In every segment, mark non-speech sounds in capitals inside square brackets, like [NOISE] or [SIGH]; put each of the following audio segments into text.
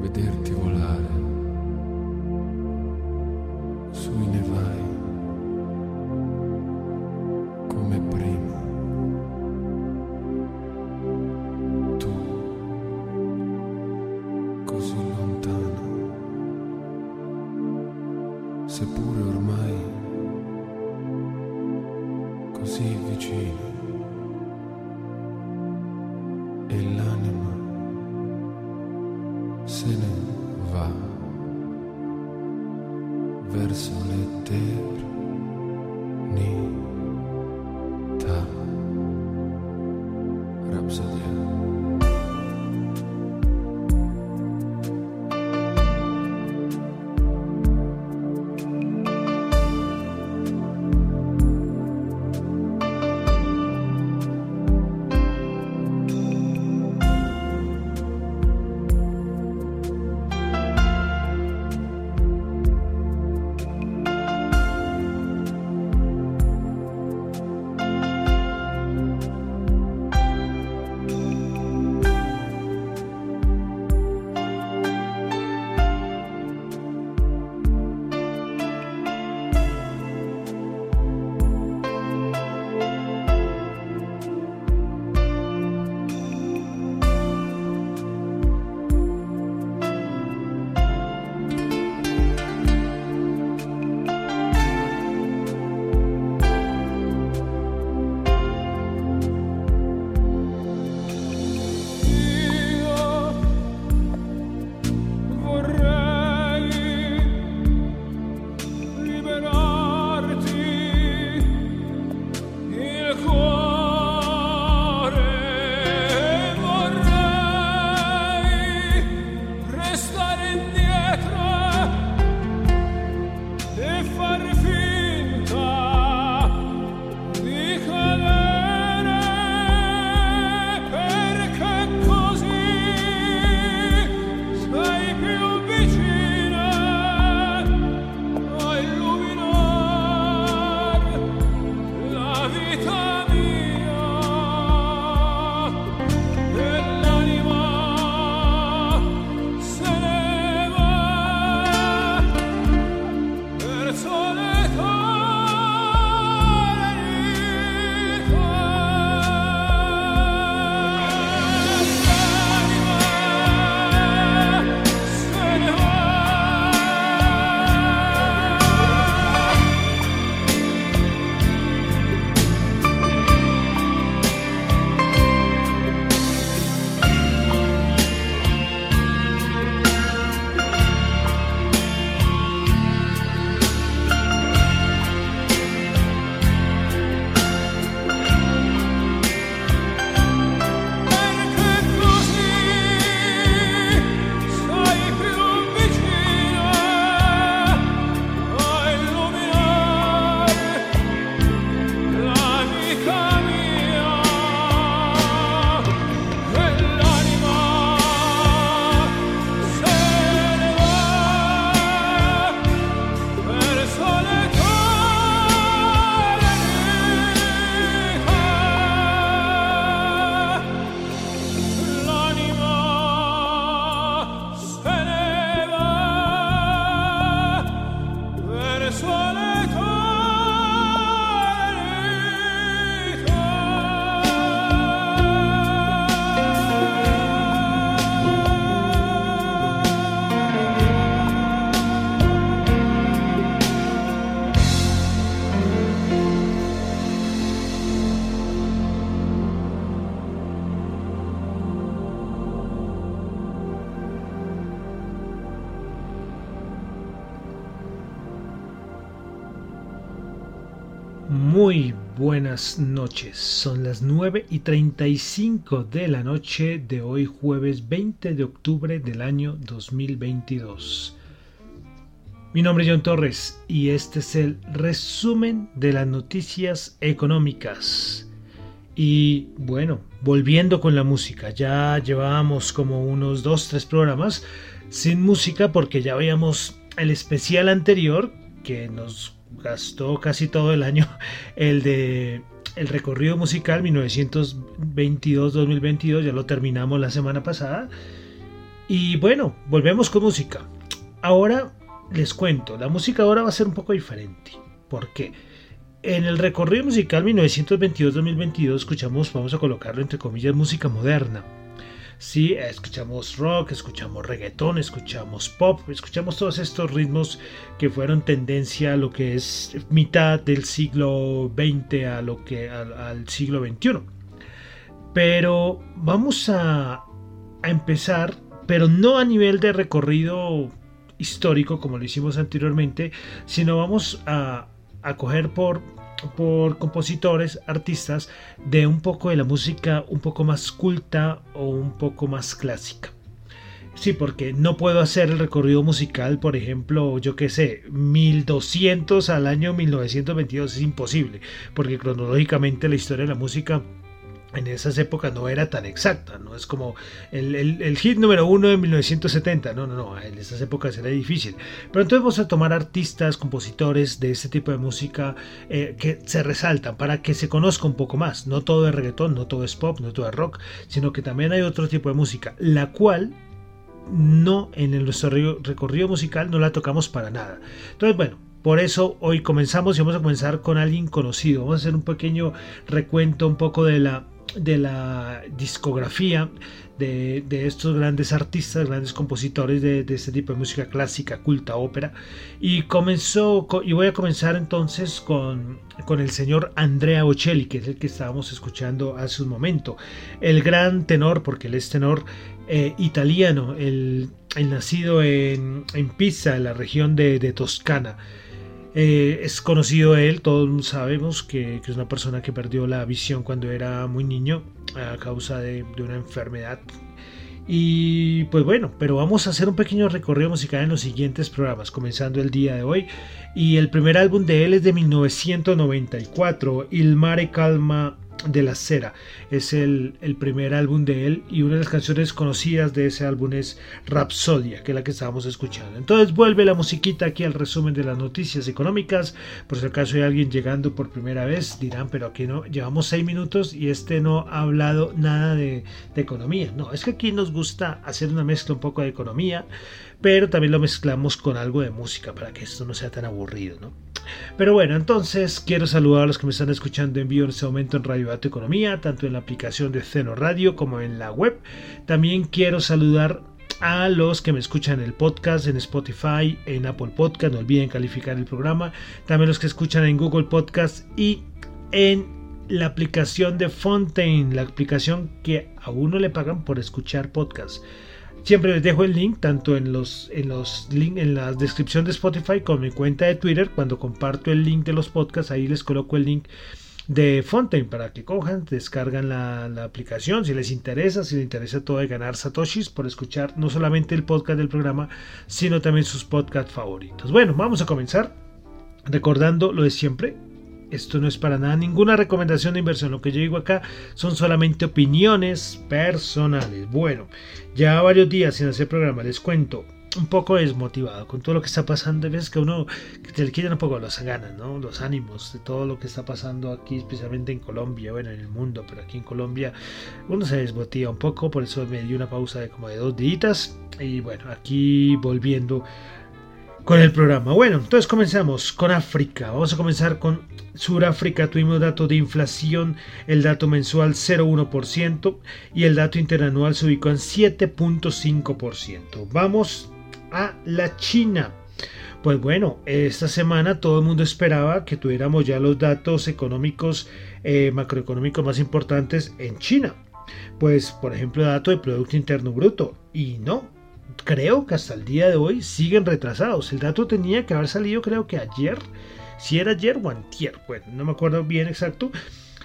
Vederti volare buenas noches, son las 9 y 35 de la noche de hoy jueves 20 de octubre del año 2022. Mi nombre es John Torres y este es el resumen de las noticias económicas. Y bueno, volviendo con la música, ya llevábamos como unos 2-3 programas sin música porque ya veíamos el especial anterior que nos gastó casi todo el año [LAUGHS] el de el recorrido musical 1922-2022, ya lo terminamos la semana pasada. Y bueno, volvemos con música. Ahora les cuento, la música ahora va a ser un poco diferente. ¿Por qué? En el recorrido musical 1922-2022 escuchamos, vamos a colocarlo entre comillas, música moderna. Sí, escuchamos rock, escuchamos reggaetón, escuchamos pop, escuchamos todos estos ritmos que fueron tendencia a lo que es mitad del siglo XX a lo que al, siglo XXI. Pero vamos a, a empezar, pero no a nivel de recorrido histórico como lo hicimos anteriormente, sino vamos a, a coger por por compositores, artistas de un poco de la música un poco más culta o un poco más clásica. Sí, porque no puedo hacer el recorrido musical, por ejemplo, yo qué sé, 1200 al año 1922 es imposible, porque cronológicamente la historia de la música en esas épocas no era tan exacta, no es como el, hit número uno de 1970, no, no, no, en esas épocas era difícil. Pero entonces vamos a tomar artistas, compositores de este tipo de música eh, que se resaltan para que se conozca un poco más. No todo es reggaetón, no todo es pop, no todo es rock, sino que también hay otro tipo de música, la cual no en nuestro recorrido musical no la tocamos para nada. Entonces, bueno, por eso hoy comenzamos y vamos a comenzar con alguien conocido. Vamos a hacer un pequeño recuento un poco de la de la discografía de, estos grandes artistas, grandes compositores de, este tipo de música clásica, culta, ópera. Y comenzó, y voy a comenzar entonces con, con el señor Andrea Bocelli, que es el que estábamos escuchando hace un momento. El gran tenor, porque él es tenor eh, italiano, el, nacido en, en Pisa, en la región de, de Toscana. Eh, es conocido él, todos sabemos que, es una persona que perdió la visión cuando era muy niño a causa de, una enfermedad. Y pues bueno, pero vamos a hacer un pequeño recorrido musical en los siguientes programas, comenzando el día de hoy. Y el primer álbum de él es de 1994, Il Mare Calma de la Cera. Es el, primer álbum de él y una de las canciones conocidas de ese álbum es Rapsodia, que es la que estábamos escuchando. Entonces vuelve la musiquita aquí al resumen de las noticias económicas. Por si acaso hay alguien llegando por primera vez, dirán, pero aquí no, llevamos seis minutos y este no ha hablado nada de, de economía. No, es que aquí nos gusta hacer una mezcla un poco de economía, pero también lo mezclamos con algo de música para que esto no sea tan aburrido, ¿no? Pero bueno, entonces quiero saludar a los que me están escuchando en vivo en este momento en Radio Dato Economía, tanto en la aplicación de Ceno Radio como en la web. También quiero saludar a los que me escuchan en el podcast, en Spotify, en Apple Podcast, no olviden calificar el programa. También los que escuchan en Google Podcast y en la aplicación de Fontaine, la aplicación que a uno le pagan por escuchar podcast. Siempre les dejo el link tanto en los en los link, en la descripción de Spotify como en mi cuenta de Twitter. Cuando comparto el link de los podcasts, ahí les coloco el link de Fontaine para que cojan, descargan la, aplicación si les interesa, si les interesa todo de ganar satoshis por escuchar no solamente el podcast del programa, sino también sus podcasts favoritos. Bueno, vamos a comenzar recordando lo de siempre, esto no es para nada ninguna recomendación de inversión. Lo que yo digo acá son solamente opiniones personales. Bueno, ya varios días sin hacer programa, les cuento. Un poco desmotivado con todo lo que está pasando. Ves que uno que le quitan un poco las ganas, ¿no? Los ánimos de todo lo que está pasando aquí, especialmente en Colombia, bueno, en el mundo, pero aquí en Colombia uno se desmotiva un poco. Por eso me di una pausa de como de dos días. Y bueno, aquí volviendo con el programa. Bueno, entonces comenzamos con África. Vamos a comenzar con Sudáfrica. Tuvimos dato de inflación, el dato mensual 0,1% y el dato interanual se ubicó en 7,5%. Vamos a la China. Pues bueno, esta semana todo el mundo esperaba que tuviéramos ya los datos económicos, eh, macroeconómicos más importantes en China. Pues, por ejemplo, dato de Producto Interno Bruto. Y no, creo que hasta el día de hoy siguen retrasados. El dato tenía que haber salido creo que ayer, si era ayer o antier, bueno, no me acuerdo bien exacto,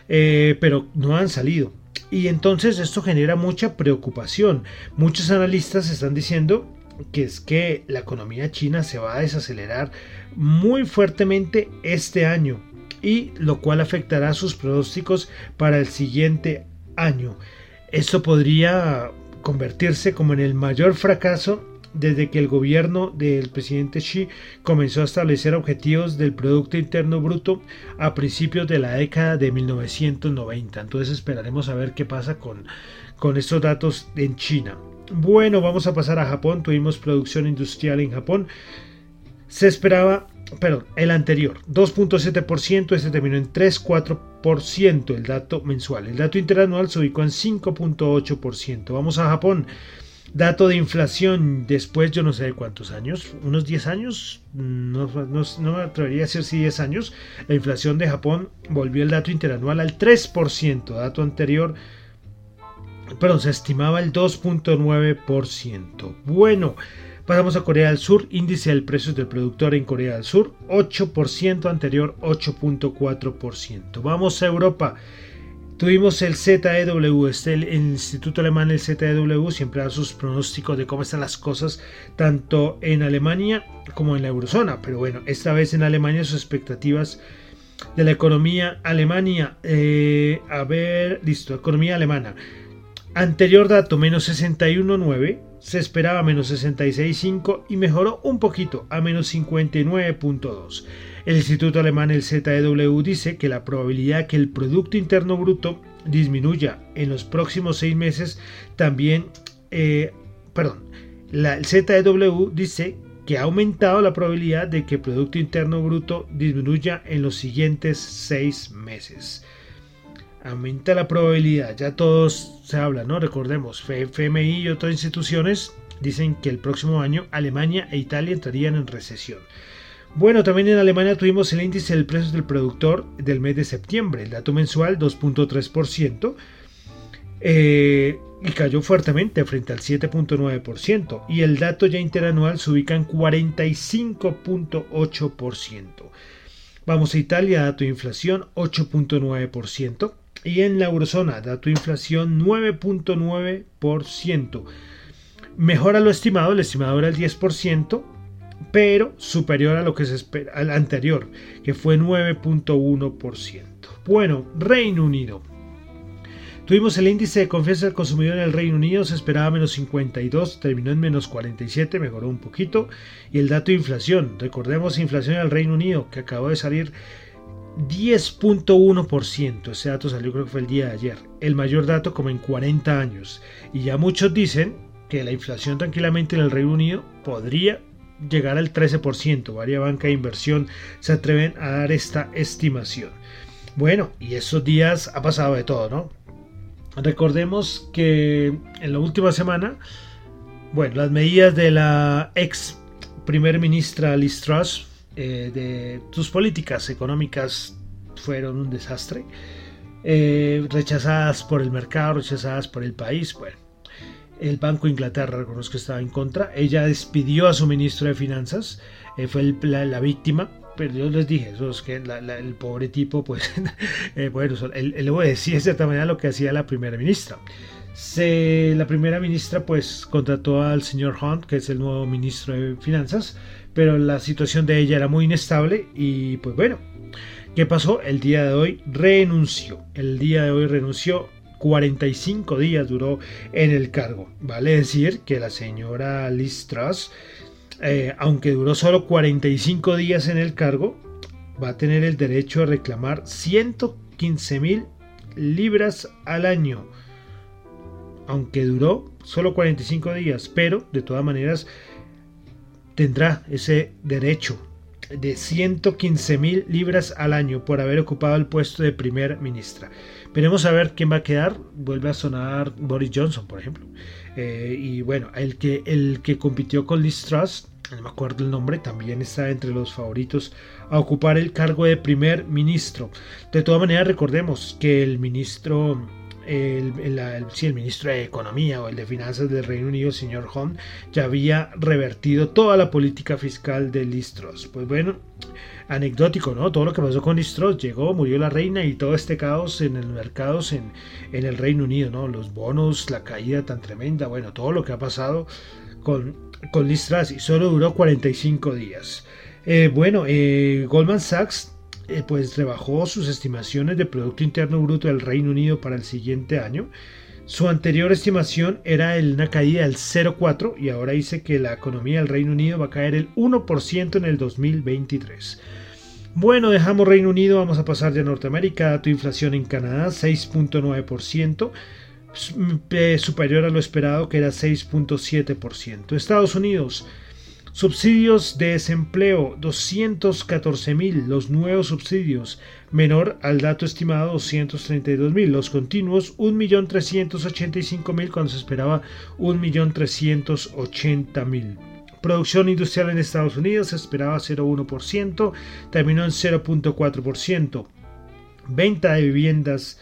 eh, pero no han salido. Y entonces esto genera mucha preocupación. Muchos analistas están diciendo que es que la economía china se va a desacelerar muy fuertemente este año y lo cual afectará sus pronósticos para el siguiente año. Esto podría convertirse como en el mayor fracaso desde que el gobierno del presidente Xi comenzó a establecer objetivos del Producto Interno Bruto a principios de la década de 1990. Entonces esperaremos a ver qué pasa con, con estos datos en China. Bueno, vamos a pasar a Japón. Tuvimos producción industrial en Japón. Se esperaba, perdón, el anterior, 2.7%, este terminó en 3.4% el dato mensual. El dato interanual se ubicó en 5.8%. Vamos a Japón. Dato de inflación después, yo no sé de cuántos años, unos 10 años, no, me atrevería a decir si 10 años, la inflación de Japón volvió el dato interanual al 3%, dato anterior, perdón, se estimaba el 2.9%. Bueno, pasamos a Corea del Sur, índice del precio del productor en Corea del Sur, 8%, anterior 8.4%. Vamos a Europa. Tuvimos el ZEW, este, el, Instituto Alemán, el ZEW, siempre da sus pronósticos de cómo están las cosas, tanto en Alemania como en la eurozona. Pero bueno, esta vez en Alemania sus expectativas de la economía Alemania. Eh, a ver, listo, economía alemana. Anterior dato, menos 61.9, se esperaba menos 66.5 y mejoró un poquito a menos 59.2. El Instituto Alemán, el ZEW, dice que la probabilidad que el Producto Interno Bruto disminuya en los próximos seis meses también, eh, perdón, la, el ZEW dice que ha aumentado la probabilidad de que el Producto Interno Bruto disminuya en los siguientes seis meses. Aumenta la probabilidad, ya todos se habla, ¿no? Recordemos, FMI y otras instituciones dicen que el próximo año Alemania e Italia entrarían en recesión. Bueno, también en Alemania tuvimos el índice del precio del productor del mes de septiembre, el dato mensual 2.3%, eh, y cayó fuertemente frente al 7.9%, y el dato ya interanual se ubica en 45.8%. Vamos a Italia, dato de inflación 8.9%, y en la eurozona, dato de inflación 9.9%. Mejora lo estimado, el estimado era el 10%, pero superior a lo que se espera, al anterior, que fue 9.1%. Bueno, Reino Unido. Tuvimos el índice de confianza del consumidor en el Reino Unido, se esperaba menos 52, terminó en menos 47, mejoró un poquito. Y el dato de inflación, recordemos inflación en el Reino Unido, que acabó de salir 10.1%, ese dato salió creo que fue el día de ayer, el mayor dato como en 40 años. Y ya muchos dicen que la inflación tranquilamente en el Reino Unido podría llegar al 13%. Varia banca de inversión se atreven a dar esta estimación. Bueno, y esos días ha pasado de todo, ¿no? Recordemos que en la última semana, bueno, las medidas de la ex primer ministra Liz Truss eh, de sus políticas económicas fueron un desastre. Eh, rechazadas por el mercado, rechazadas por el país. Bueno, el Banco de Inglaterra, reconozco que estaba en contra. Ella despidió a su ministro de Finanzas, eh, fue la, víctima. Pero yo les dije, eso es que el pobre tipo, pues, [LAUGHS] eh, bueno, él, él decía de cierta manera lo que hacía la primera ministra. Se, la primera ministra, pues, contrató al señor Hunt, que es el nuevo ministro de Finanzas, pero la situación de ella era muy inestable y, pues, bueno, ¿qué pasó? El día de hoy renunció. El día de hoy renunció 45 días duró en el cargo. Vale decir que la señora Liz Truss, eh, aunque duró solo 45 días en el cargo, va a tener el derecho a reclamar 115 mil libras al año. Aunque duró solo 45 días, pero de todas maneras tendrá ese derecho de 115 mil libras al año por haber ocupado el puesto de primer ministra. Veremos a ver quién va a quedar. Vuelve a sonar Boris Johnson, por ejemplo. Eh, y bueno, el que, el que compitió con Liz Truss, no me acuerdo el nombre, también está entre los favoritos a ocupar el cargo de primer ministro. De todas maneras, recordemos que el ministro el, el, ministro de Economía o el de Finanzas del Reino Unido, el señor Hunt, ya había revertido toda la política fiscal de Liz Truss. Pues bueno, anecdótico, ¿no? Todo lo que pasó con Liz Truss, llegó, murió la reina y todo este caos en el mercados en, el Reino Unido, ¿no? Los bonos, la caída tan tremenda, bueno, todo lo que ha pasado con, con y solo duró 45 días. Eh, bueno, eh, Goldman Sachs eh, pues rebajó sus estimaciones de Producto Interno Bruto del Reino Unido para el siguiente año. Su anterior estimación era una caída del 0,4 y ahora dice que la economía del Reino Unido va a caer el 1% en el 2023. Bueno, dejamos Reino Unido, vamos a pasar ya a Norteamérica. Dato de inflación en Canadá, 6.9%, superior a lo esperado que era 6.7%. Estados Unidos, Subsidios de desempleo 214 mil, los nuevos subsidios, menor al dato estimado 232 mil, los continuos 1.385.000 cuando se esperaba 1.380.000. Producción industrial en Estados Unidos se esperaba 0,1%, terminó en 0,4%. Venta de viviendas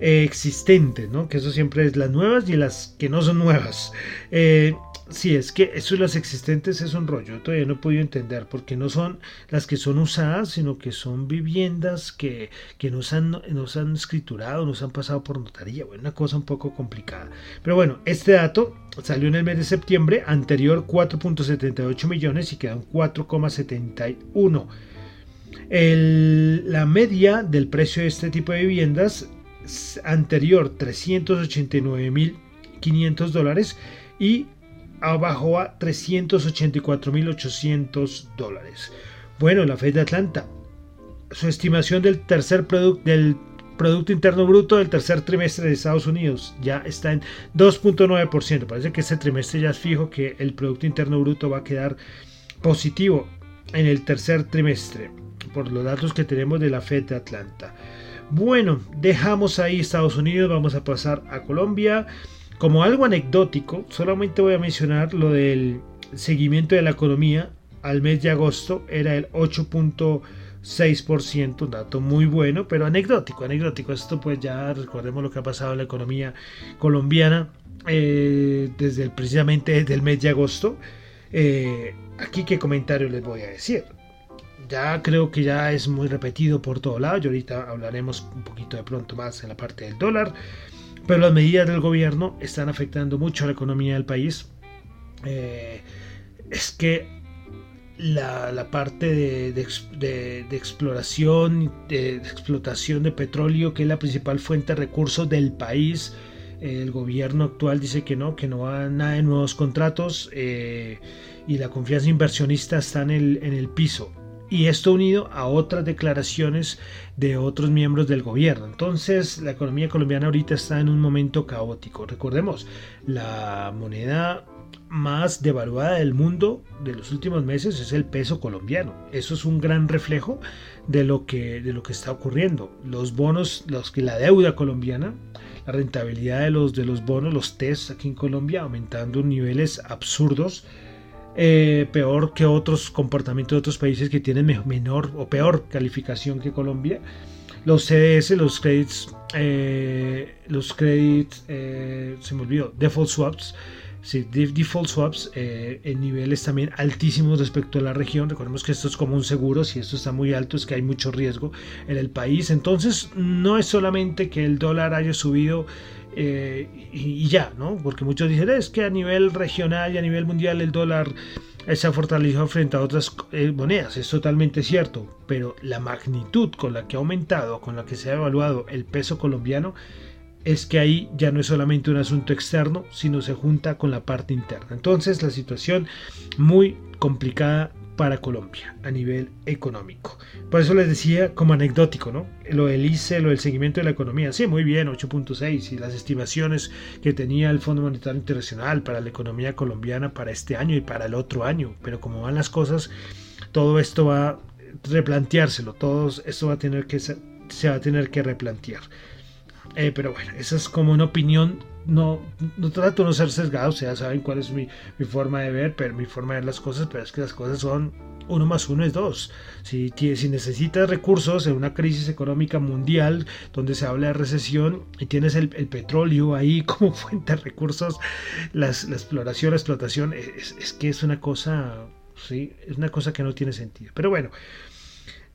existentes, ¿no? que eso siempre es las nuevas y las que no son nuevas. Eh, Sí, es que eso las existentes es un rollo. Todavía no he podido entender porque no son las que son usadas, sino que son viviendas que, que nos, han, nos han escriturado, nos han pasado por notaría. Bueno, una cosa un poco complicada. Pero bueno, este dato salió en el mes de septiembre, anterior 4.78 millones y quedan 4,71. La media del precio de este tipo de viviendas anterior 389.500 dólares y bajó a 384.800 dólares. Bueno, la Fed de Atlanta, su estimación del tercer producto del Producto Interno Bruto del tercer trimestre de Estados Unidos ya está en 2.9%. Parece que este trimestre ya es fijo que el Producto Interno Bruto va a quedar positivo en el tercer trimestre, por los datos que tenemos de la Fed de Atlanta. Bueno, dejamos ahí Estados Unidos, vamos a pasar a Colombia. Como algo anecdótico, solamente voy a mencionar lo del seguimiento de la economía al mes de agosto era el 8.6%, un dato muy bueno, pero anecdótico, anecdótico. Esto pues ya recordemos lo que ha pasado en la economía colombiana eh, desde precisamente desde el mes de agosto. Eh, aquí qué comentario les voy a decir. Ya creo que ya es muy repetido por todo lado y ahorita hablaremos un poquito de pronto más en la parte del dólar. Pero las medidas del gobierno están afectando mucho a la economía del país. Eh, es que la, parte de, exploración, de, explotación de petróleo, que es la principal fuente de recursos del país, el gobierno actual dice que no, que no va nada de nuevos contratos eh, y la confianza inversionista está en el, en el piso y esto unido a otras declaraciones de otros miembros del gobierno. Entonces, la economía colombiana ahorita está en un momento caótico. Recordemos, la moneda más devaluada del mundo de los últimos meses es el peso colombiano. Eso es un gran reflejo de lo que, de lo que está ocurriendo. Los bonos, los que la deuda colombiana, la rentabilidad de los, de los bonos, los test aquí en Colombia aumentando niveles absurdos eh, peor que otros comportamientos de otros países que tienen menor o peor calificación que Colombia. Los CDS, los credits, eh, los credits, eh, se me olvidó, default swaps, sí, default swaps en niveles también altísimos respecto a la región. Recordemos que esto es como un seguro, si esto está muy alto es que hay mucho riesgo en el país. Entonces no es solamente que el dólar haya subido eh, y, ya, ¿no? Porque muchos dicen es que a nivel regional y a nivel mundial el dólar se ha fortalecido frente a otras eh, monedas, es totalmente cierto, pero la magnitud con la que ha aumentado, con la que se ha evaluado el peso colombiano, es que ahí ya no es solamente un asunto externo, sino se junta con la parte interna. Entonces la situación muy complicada para Colombia a nivel económico. Por eso les decía como anecdótico, ¿no? Lo del ICE, lo del seguimiento de la economía. Sí, muy bien, 8.6 y las estimaciones que tenía el Fondo Monetario Internacional para la economía colombiana para este año y para el otro año. Pero como van las cosas, todo esto va a replanteárselo, todo esto va a tener que se va a tener que replantear. Eh, pero bueno, esa es como una opinión no, no trato de no ser sesgado, o sea, saben cuál es mi, forma de ver, pero mi forma de ver las cosas, pero es que las cosas son uno más uno es dos. Si, si necesitas recursos en una crisis económica mundial donde se habla de recesión y tienes el, petróleo ahí [LAUGHS] como fuente de recursos, la exploración, la explotación, es, es, que es una cosa, sí, es una cosa que no tiene sentido. Pero bueno,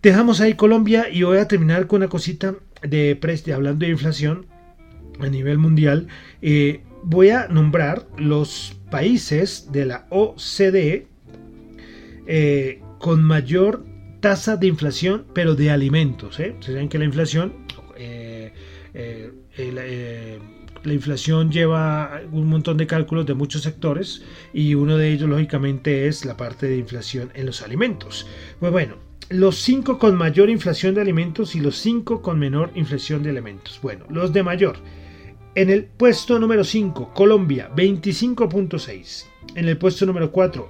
dejamos ahí Colombia y voy a terminar con una cosita de, de hablando de inflación a nivel mundial. Eh, voy a nombrar los países de la OCDE eh, con mayor tasa de inflación, pero de alimentos. ¿eh? Se saben que la inflación, eh, la inflación lleva un montón de cálculos de muchos sectores y uno de ellos, lógicamente, es la parte de inflación en los alimentos. Pues bueno, los cinco con mayor inflación de alimentos y los cinco con menor inflación de alimentos. Bueno, los de mayor. En el puesto número 5, Colombia, 25.6. En el puesto número 4,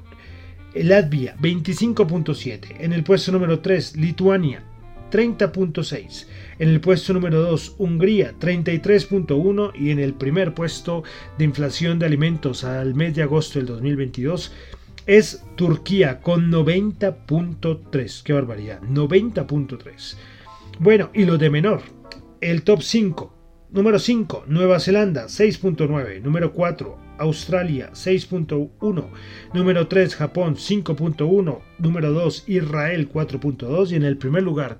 Latvia, 25.7. En el puesto número 3, Lituania, 30.6. En el puesto número 2, Hungría, 33.1. Y en el primer puesto de inflación de alimentos al mes de agosto del 2022 es Turquía con 90.3. Qué barbaridad, 90.3. Bueno, y lo de menor, el top 5. Número 5, Nueva Zelanda 6.9. Número 4, Australia 6.1. Número 3, Japón 5.1. Número 2, Israel 4.2. Y en el primer lugar,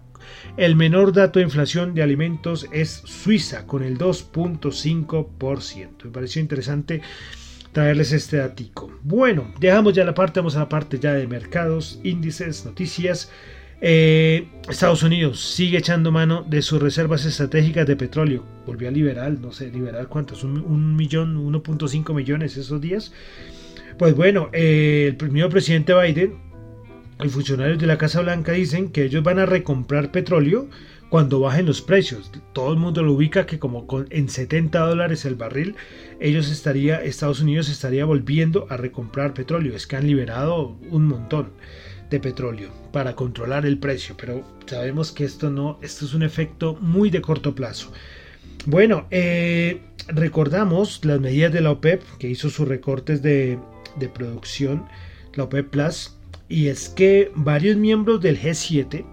el menor dato de inflación de alimentos es Suiza con el 2.5%. Me pareció interesante traerles este datico. Bueno, dejamos ya la parte, vamos a la parte ya de mercados, índices, noticias. Eh, Estados Unidos sigue echando mano de sus reservas estratégicas de petróleo. Volvió a liberar, no sé, liberar cuántos, un, millón, 1.5 millones esos días. Pues bueno, eh, el primer presidente Biden y funcionarios de la Casa Blanca dicen que ellos van a recomprar petróleo cuando bajen los precios. Todo el mundo lo ubica que como en 70 dólares el barril, ellos estaría, Estados Unidos estaría volviendo a recomprar petróleo. Es que han liberado un montón de petróleo para controlar el precio, pero sabemos que esto no, esto es un efecto muy de corto plazo. Bueno, eh, recordamos las medidas de la OPEP que hizo sus recortes de, producción, la OPEP Plus, y es que varios miembros del G7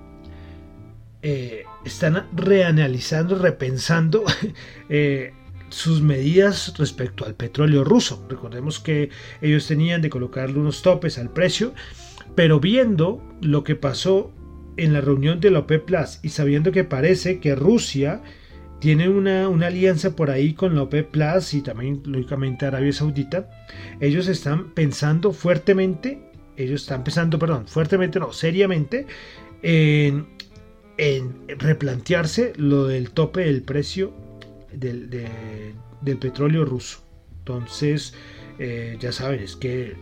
eh, están reanalizando, repensando [LAUGHS] eh, sus medidas respecto al petróleo ruso. Recordemos que ellos tenían de colocarle unos topes al precio pero viendo lo que pasó en la reunión de la OPEP Plus y sabiendo que parece que Rusia tiene una, alianza por ahí con la OPEP Plus y también lógicamente Arabia Saudita, ellos están pensando fuertemente, ellos están pensando, perdón, fuertemente, no, seriamente, en, replantearse lo del tope del precio del, del petróleo ruso. Entonces, eh, ya saben, es que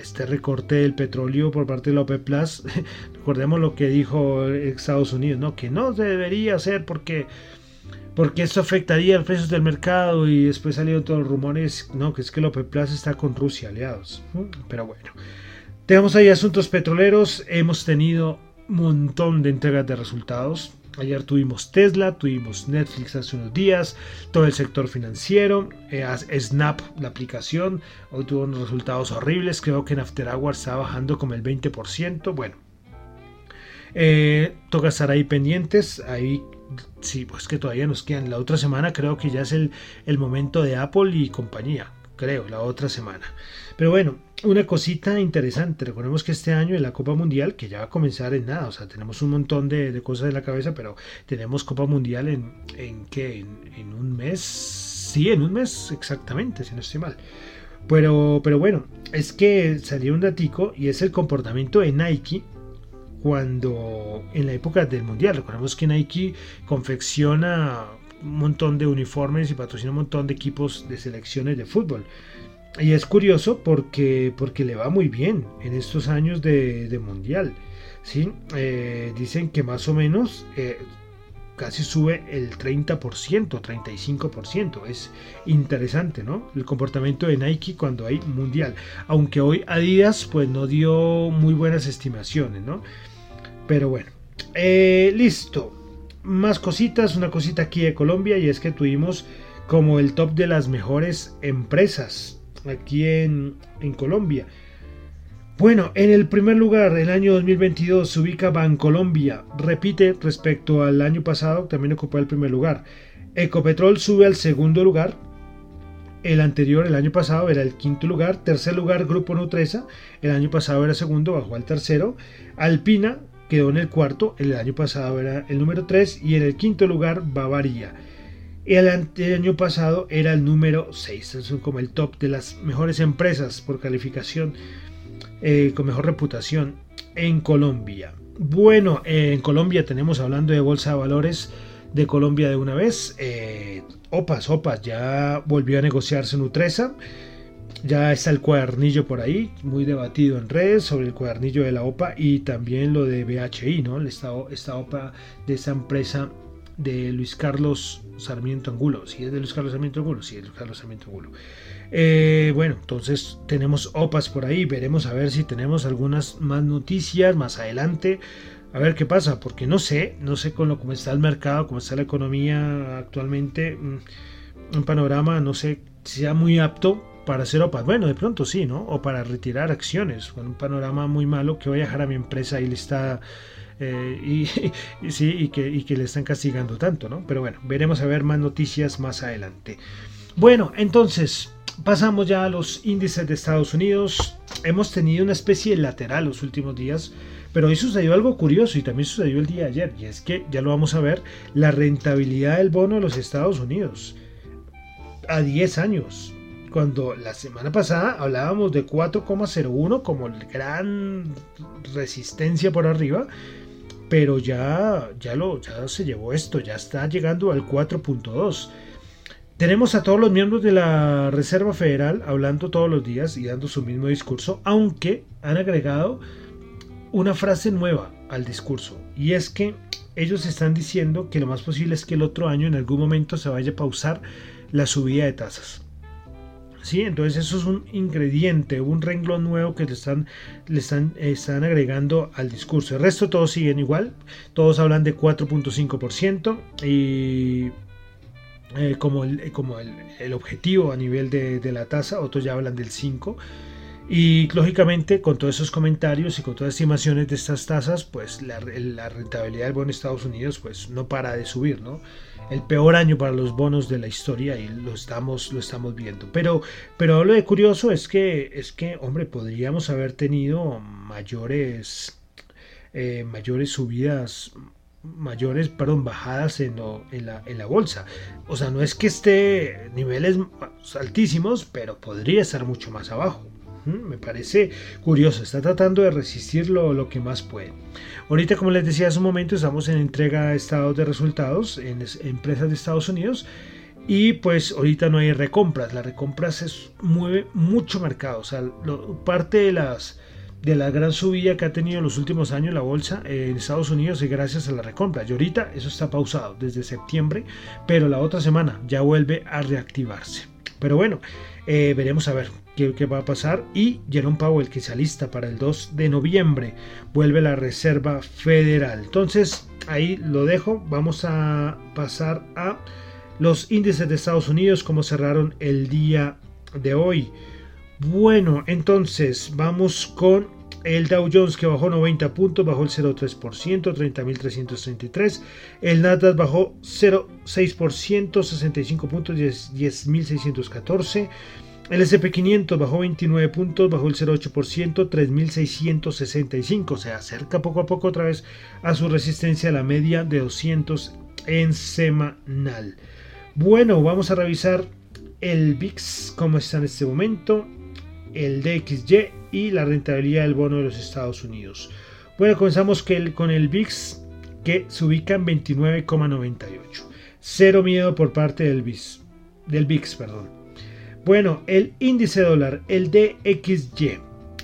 este recorte del petróleo por parte de la OPEP Plus, [LAUGHS] recordemos lo que dijo Estados Unidos, ¿no? que no se debería hacer porque, porque esto afectaría los precios del mercado y después salieron todos los rumores, no, que es que la OPEP Plus está con Rusia aliados. Pero bueno, tenemos ahí asuntos petroleros, hemos tenido un montón de entregas de resultados. Ayer tuvimos Tesla, tuvimos Netflix hace unos días, todo el sector financiero, eh, Snap, la aplicación, hoy tuvo unos resultados horribles, creo que en After Hours está bajando como el 20%, bueno. Eh, toca estar ahí pendientes, ahí sí, pues que todavía nos quedan. La otra semana creo que ya es el, el momento de Apple y compañía, creo, la otra semana. Pero bueno, una cosita interesante, recordemos que este año en la Copa Mundial, que ya va a comenzar en nada, o sea, tenemos un montón de, cosas en la cabeza, pero tenemos Copa Mundial en, en ¿qué? En, un mes, sí, en un mes exactamente, si no estoy mal. Pero, pero bueno, es que salió un datico y es el comportamiento de Nike cuando en la época del Mundial, recordemos que Nike confecciona un montón de uniformes y patrocina un montón de equipos de selecciones de fútbol. Y es curioso porque, porque le va muy bien en estos años de, mundial. ¿sí? Eh, dicen que más o menos eh, casi sube el 30%, 35%. Es interesante, ¿no? El comportamiento de Nike cuando hay mundial. Aunque hoy Adidas pues no dio muy buenas estimaciones, ¿no? Pero bueno, eh, listo. Más cositas, una cosita aquí de Colombia y es que tuvimos como el top de las mejores empresas aquí en, Colombia. Bueno, en el primer lugar, el año 2022 se ubica Bancolombia. Repite respecto al año pasado, también ocupó el primer lugar. Ecopetrol sube al segundo lugar. El anterior, el año pasado, era el quinto lugar. Tercer lugar, Grupo Nutresa. El año pasado era segundo, bajó al tercero. Alpina quedó en el cuarto. El año pasado era el número 3. Y en el quinto lugar, Bavaria. El, año pasado era el número 6. Es como el top de las mejores empresas por calificación eh, con mejor reputación en Colombia. Bueno, en Colombia tenemos hablando de Bolsa de Valores de Colombia de una vez. Eh, opas, opas, ya volvió a negociarse Nutresa. Ya está el cuadernillo por ahí, muy debatido en redes sobre el cuadernillo de la OPA y también lo de BHI, ¿no? Esta, esta OPA de esa empresa de Luis Carlos Sarmiento Angulo. Si es de Luis Carlos Sarmiento Angulo, sí es de Luis Carlos Sarmiento Angulo. Eh, bueno, entonces tenemos OPAs por ahí. Veremos a ver si tenemos algunas más noticias más adelante a ver qué pasa, porque no sé, no sé con lo cómo está el mercado, cómo está la economía actualmente, mm, un panorama, no sé, si sea muy apto para hacer OPA. Bueno, de pronto sí, ¿no? O para retirar acciones, con un panorama muy malo que voy a dejar a mi empresa le está... Eh, [LAUGHS] y, sí, y que, y que le están castigando tanto, ¿no? Pero bueno, veremos a ver más noticias más adelante. Bueno, entonces, pasamos ya a los índices de Estados Unidos. Hemos tenido una especie de lateral los últimos días pero hoy sucedió algo curioso y también sucedió el día de ayer, y es que ya lo vamos a ver, la rentabilidad del bono de los Estados Unidos a 10 años. Cuando la semana pasada hablábamos de 4,01 como gran resistencia por arriba, pero ya, ya, lo, ya se llevó esto, ya está llegando al 4.2. Tenemos a todos los miembros de la Reserva Federal hablando todos los días y dando su mismo discurso, aunque han agregado una frase nueva al discurso y es que ellos están diciendo que lo más posible es que el otro año en algún momento se vaya a pausar la subida de tasas. ¿Sí? Entonces eso es un ingrediente, un renglón nuevo que le están, le están, están agregando al discurso. El resto todos siguen igual, todos hablan de 4.5% y eh, como, el, como el, objetivo a nivel de, de la tasa, otros ya hablan del 5%. Y lógicamente con todos esos comentarios y con todas las estimaciones de estas tasas, pues la, rentabilidad del bono de Estados Unidos pues no para de subir, ¿no? El peor año para los bonos de la historia y lo estamos, lo estamos viendo. Pero, pero lo de curioso es que, es que, hombre, podríamos haber tenido mayores, eh, mayores subidas mayores, perdón, bajadas en, en, la, en, la, bolsa. O sea, no es que esté niveles altísimos, pero podría estar mucho más abajo. Me parece curioso, está tratando de resistir lo, que más puede. Ahorita, como les decía hace un momento, estamos en entrega de estados de resultados en, empresas de Estados Unidos y pues ahorita no hay recompras. Las recompras es, mueve mucho mercado. O sea, parte de las de la gran subida que ha tenido en los últimos años la bolsa en Estados Unidos es gracias a la recompra. Y ahorita eso está pausado desde septiembre, pero la otra semana ya vuelve a reactivarse. Pero bueno, eh, veremos a ver qué, va a pasar. Y Jerome Powell, que se alista para el 2 de noviembre, vuelve la Reserva Federal. Entonces, ahí lo dejo. Vamos a pasar a los índices de Estados Unidos, como cerraron el día de hoy. Bueno, entonces vamos con el Dow Jones que bajó 90 puntos, bajó el 0,3%, 30.333. El Nasdaq bajó 0,6%, 65 puntos, 10.614. El SP500 bajó 29 puntos, bajó el 0,8%, 3.665. Se acerca poco a poco otra vez a su resistencia a la media de 200 en semanal. Bueno, vamos a revisar el VIX, cómo está en este momento, el DXY y la rentabilidad del bono de los Estados Unidos. Bueno, comenzamos con el VIX que se ubica en 29,98. Cero miedo por parte del VIX, del VIX, perdón. Bueno, el índice dólar, el DXY.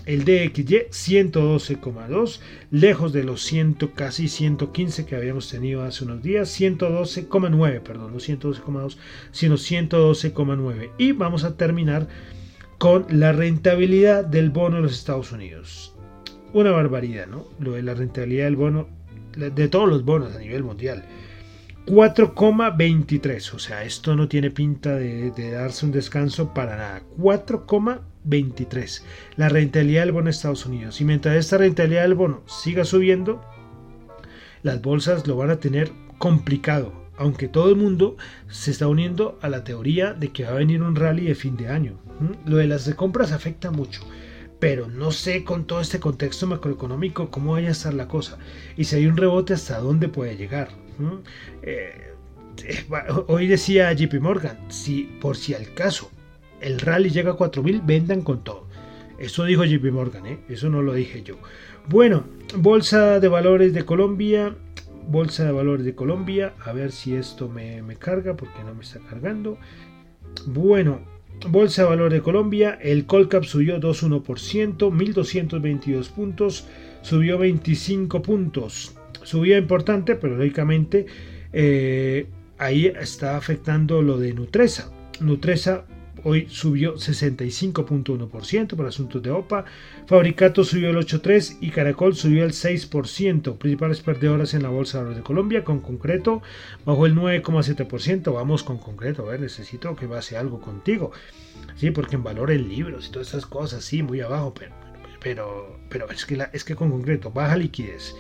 El DXY 112,2, lejos de los 100, casi 115 que habíamos tenido hace unos días, 112,9, perdón, no 112,2, sino 112,9. Y vamos a terminar con la rentabilidad del bono de los Estados Unidos. Una barbaridad, ¿no? Lo de la rentabilidad del bono, de todos los bonos a nivel mundial. 4,23. O sea, esto no tiene pinta de, darse un descanso para nada. 4,23. La rentabilidad del bono de Estados Unidos. Y mientras esta rentabilidad del bono siga subiendo, las bolsas lo van a tener complicado. Aunque todo el mundo se está uniendo a la teoría de que va a venir un rally de fin de año. Lo de las compras afecta mucho pero no sé con todo este contexto macroeconómico cómo vaya a estar la cosa y si hay un rebote hasta dónde puede llegar. Eh, eh, hoy decía JP Morgan, si por si al caso el rally llega a 4000, vendan con todo. Eso dijo JP Morgan, ¿eh? eso no lo dije yo. Bueno, Bolsa de Valores de Colombia. Bolsa de Valores de Colombia. A ver si esto me, me carga porque no me está cargando. Bueno, Bolsa de Valores de Colombia, el Colcap subió 2,1%, 1222 puntos, subió 25 puntos. Subía importante, pero lógicamente eh, ahí está afectando lo de Nutresa. Nutresa hoy subió 65.1% por asuntos de OPA, Fabricato subió el 8.3% y Caracol subió el 6%, principales perdedoras en la Bolsa de Colombia, con concreto bajó el 9,7%, vamos con concreto, a ver, necesito que pase algo contigo, sí, porque en valores libros y todas esas cosas, sí, muy abajo, pero, pero, pero es, que es que con concreto, baja liquidez.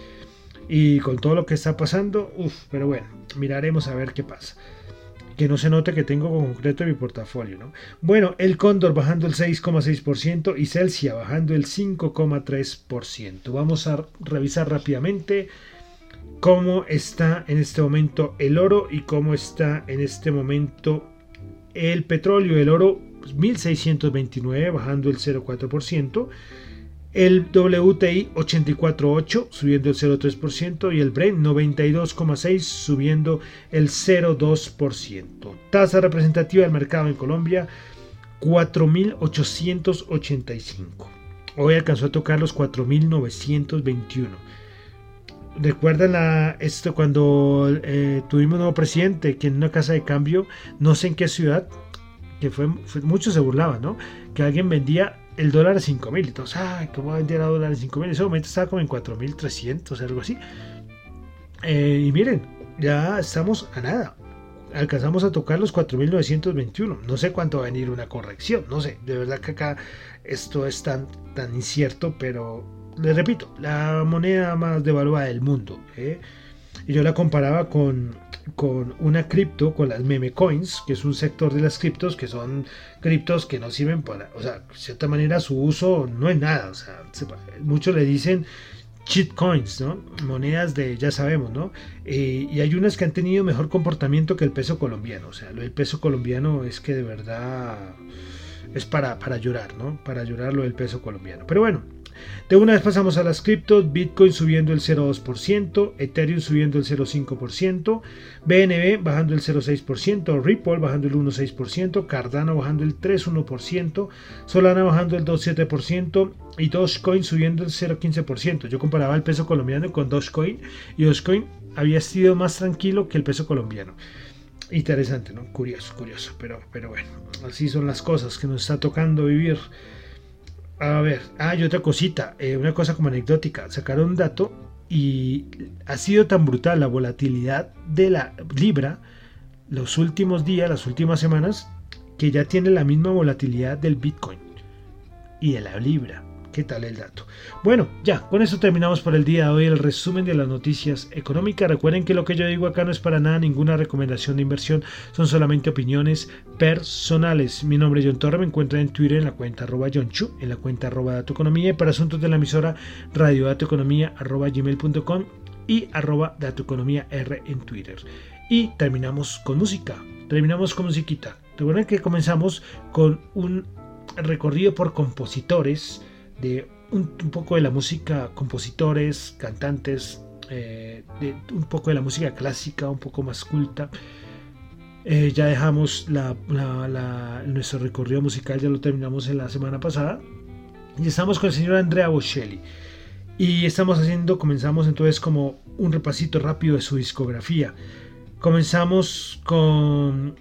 Y con todo lo que está pasando, uff, pero bueno, miraremos a ver qué pasa que no se note que tengo concreto en mi portafolio. ¿no? Bueno, el Cóndor bajando el 6,6% y Celsia bajando el 5,3%. Vamos a revisar rápidamente cómo está en este momento el oro y cómo está en este momento el petróleo. El oro 1629 bajando el 0,4% el WTI 84.8 subiendo el 0.3% y el Brent 92.6 subiendo el 0.2%. Tasa representativa del mercado en Colombia 4.885. Hoy alcanzó a tocar los 4.921. ¿Recuerdan esto cuando eh, tuvimos un nuevo presidente que en una casa de cambio, no sé en qué ciudad, que fue, muchos se burlaban, ¿no? Que alguien vendía el dólar a 5 mil. Entonces, ay, ¿cómo va vender dólar a 5 mil? En ese momento estaba como en 4.300, algo así. Eh, y miren, ya estamos a nada. Alcanzamos a tocar los 4.921. No sé cuánto va a venir una corrección. No sé, de verdad que acá esto es tan, tan incierto, pero les repito, la moneda más devaluada del mundo. ¿eh? Y yo la comparaba con, con una cripto, con las meme coins, que es un sector de las criptos que son criptos que no sirven para, o sea, de cierta manera su uso no es nada, o sea, muchos le dicen cheat coins, ¿no? Monedas de, ya sabemos, ¿no? Eh, y hay unas que han tenido mejor comportamiento que el peso colombiano, o sea, del peso colombiano es que de verdad es para, para llorar, ¿no? Para llorar lo del peso colombiano. Pero bueno, de una vez pasamos a las criptos, Bitcoin subiendo el 0,2%, Ethereum subiendo el 0,5%, BNB bajando el 0,6%, Ripple bajando el 1,6%, Cardano bajando el 3,1%, Solana bajando el 2,7% y Dogecoin subiendo el 0,15%. Yo comparaba el peso colombiano con Dogecoin y Dogecoin había sido más tranquilo que el peso colombiano. Interesante, ¿no? Curioso, curioso, pero, pero bueno, así son las cosas que nos está tocando vivir. A ver, ah, y otra cosita, eh, una cosa como anecdótica. Sacaron un dato y ha sido tan brutal la volatilidad de la libra los últimos días, las últimas semanas, que ya tiene la misma volatilidad del Bitcoin y de la libra. ¿Qué tal el dato? Bueno, ya, con eso terminamos por el día de hoy el resumen de las noticias económicas. Recuerden que lo que yo digo acá no es para nada ninguna recomendación de inversión, son solamente opiniones personales. Mi nombre es John Torre, me encuentran en Twitter en la cuenta arroba John Chu, en la cuenta arroba Dato Economía y para asuntos de la emisora Radio Dato Economía arroba gmail.com y arroba Dato Economía R en Twitter. Y terminamos con música, terminamos con musiquita. Recuerden que comenzamos con un recorrido por compositores de un, poco de la música, compositores, cantantes, eh, de un poco de la música clásica, un poco más culta. Eh, ya dejamos nuestro recorrido musical, ya lo terminamos en la semana pasada. Y estamos con el señor Andrea Bocelli. Y estamos haciendo, comenzamos entonces como un repasito rápido de su discografía. Comenzamos con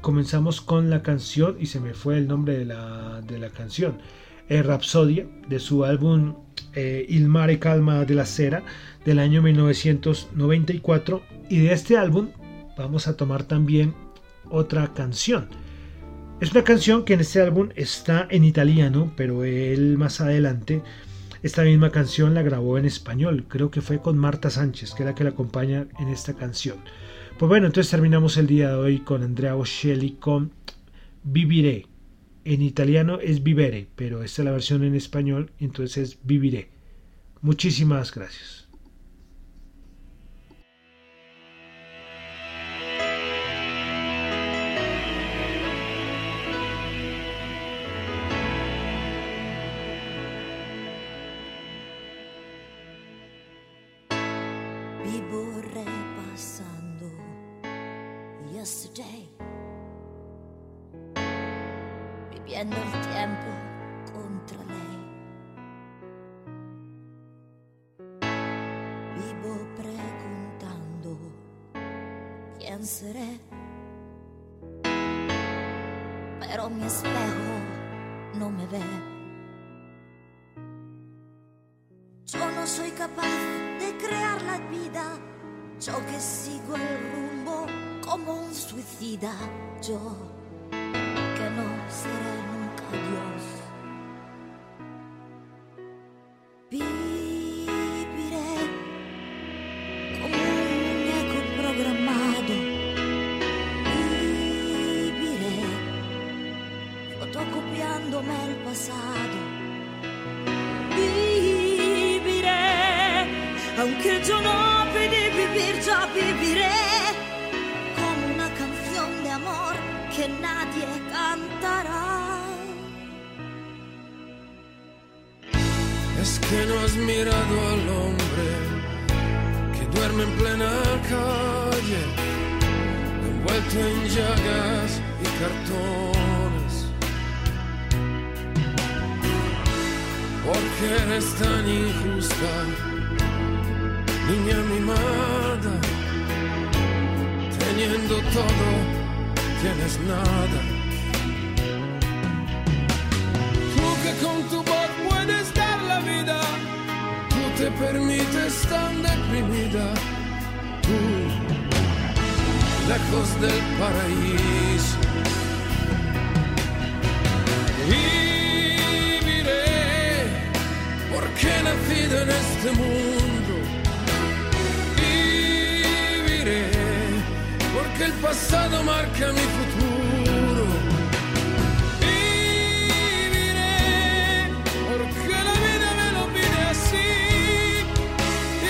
comenzamos con la canción y se me fue el nombre de la, de la canción. Eh, Rapsodia de su álbum eh, Il mare calma de la cera del año 1994 y de este álbum vamos a tomar también otra canción. Es una canción que en este álbum está en italiano, pero él más adelante esta misma canción la grabó en español. Creo que fue con Marta Sánchez, que es la que la acompaña en esta canción. Pues bueno, entonces terminamos el día de hoy con Andrea Bocelli con Viviré. En italiano es vivere, pero esta es la versión en español, entonces es viviré. Muchísimas gracias. Viviendo el tiempo contra lei. Vivo preguntando quién pero mi espejo no me ve. Yo no soy capaz de crear la vida, yo que sigo el rumbo como un suicida, yo envuelto en llagas y cartones. Porque eres tan injusta, niña mimada, teniendo todo, tienes nada. Tú que con tu voz puedes dar la vida, tú te permites tan deprimida, tú, lejos del paraíso. Viviré, porque he nacido en este mundo. Viviré, porque el pasado marca mi futuro. Viviré porque la vida me lo pide así,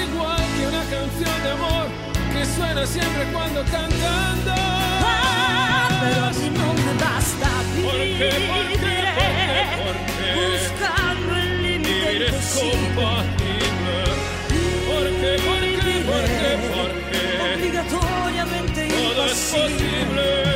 igual que una canción de amor suena siempre cuando cantando. Ah, pero a mí no me basta ¿Por qué, por qué, vivir buscando el límite Vivir es imposible. compatible. ¿Por qué, por qué, por qué, por qué? Obligatoriamente Todo es imposible. posible.